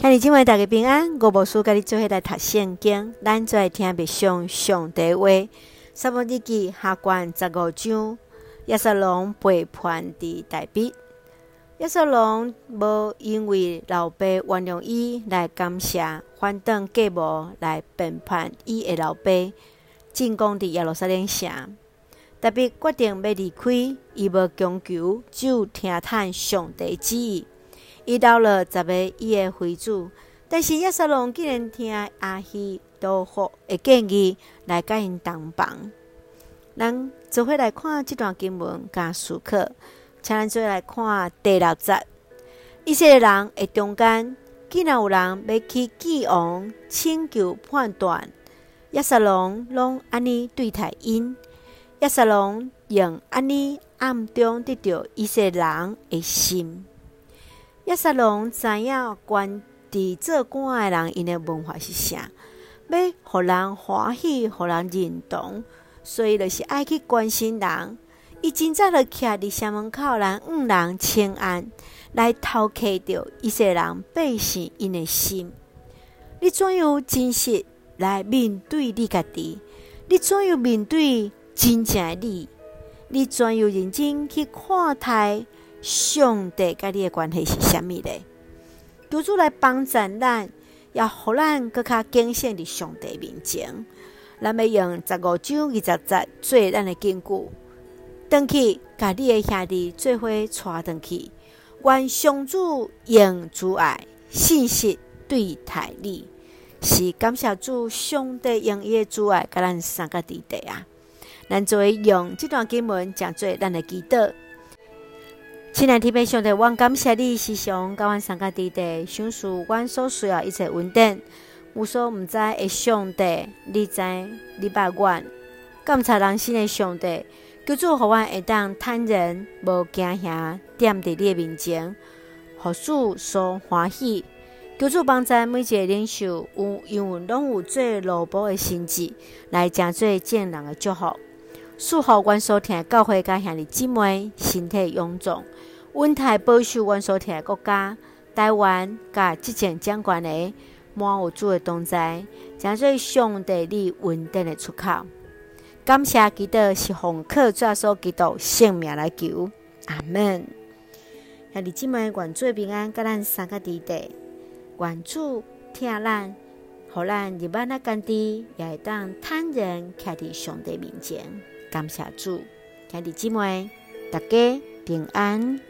兄弟姊妹大家平安，我无事甲你做伙来读圣经，咱做来听别上上帝话。撒母耳记下卷十五章，押沙龙背叛伫大卫。押沙龙无因为老爸原谅伊来感谢，反倒计谋来背叛伊的老爸，进攻伫耶路撒冷城。大别决定要离开，伊无强求，只有听从上帝旨意。伊留了十个伊的妃子，但是亚瑟龙竟然听阿希多弗的建议来甲因同房。咱做伙来看这段经文加思考，请咱做来看第六节。以色列人的中间，竟然有人要去见王，请求判断。亚瑟龙拢安尼对待因。亚瑟龙用安尼暗中得到以色列人的心。押沙龙知影关伫做官的人因的文化是啥，要互人欢喜，互人认同，所以就是爱去关心人。伊真早就徛伫城门口，人五人请安，来偷窥着一些人百姓因的心。你怎样真实来面对你家己？你怎样面对？真正的你，你怎样认真去看待上帝甲你的关系是啥物咧？求主来帮助咱，要互咱搁较敬献伫上帝面前。咱要用十五章二十节做咱的根据，转去甲你的兄弟做伙带转去。愿上主用主爱信息对待你，是感谢主上帝用伊的主爱甲咱三个弟弟啊！咱做用这段经文，讲做咱的祈祷。亲爱的弟兄，我感谢你，时常甲阮三个弟弟，赏赐阮所需要一切稳定。无所毋知的上帝，你知你捌阮。感谢人生的上帝，求主互阮会当坦然无惊吓，踮伫你的面前，互主所欢喜。求主帮助每一个领袖，有因为拢有做奴仆的心志，来成做众人的祝福。祝福阮所听教会甲兄弟姊妹身体勇壮，稳泰保守阮所听国家台湾甲执政掌权的满有主的同在，成做上帝你稳定的出口。感谢基督是奉靠主耶稣基督圣命来求，阿门。兄弟姊妹，愿主平安，甲咱三个弟弟，愿主听咱，互咱日晚仔甘地，也会当坦然徛伫上帝面前。感谢主，兄弟姊妹，大家平安。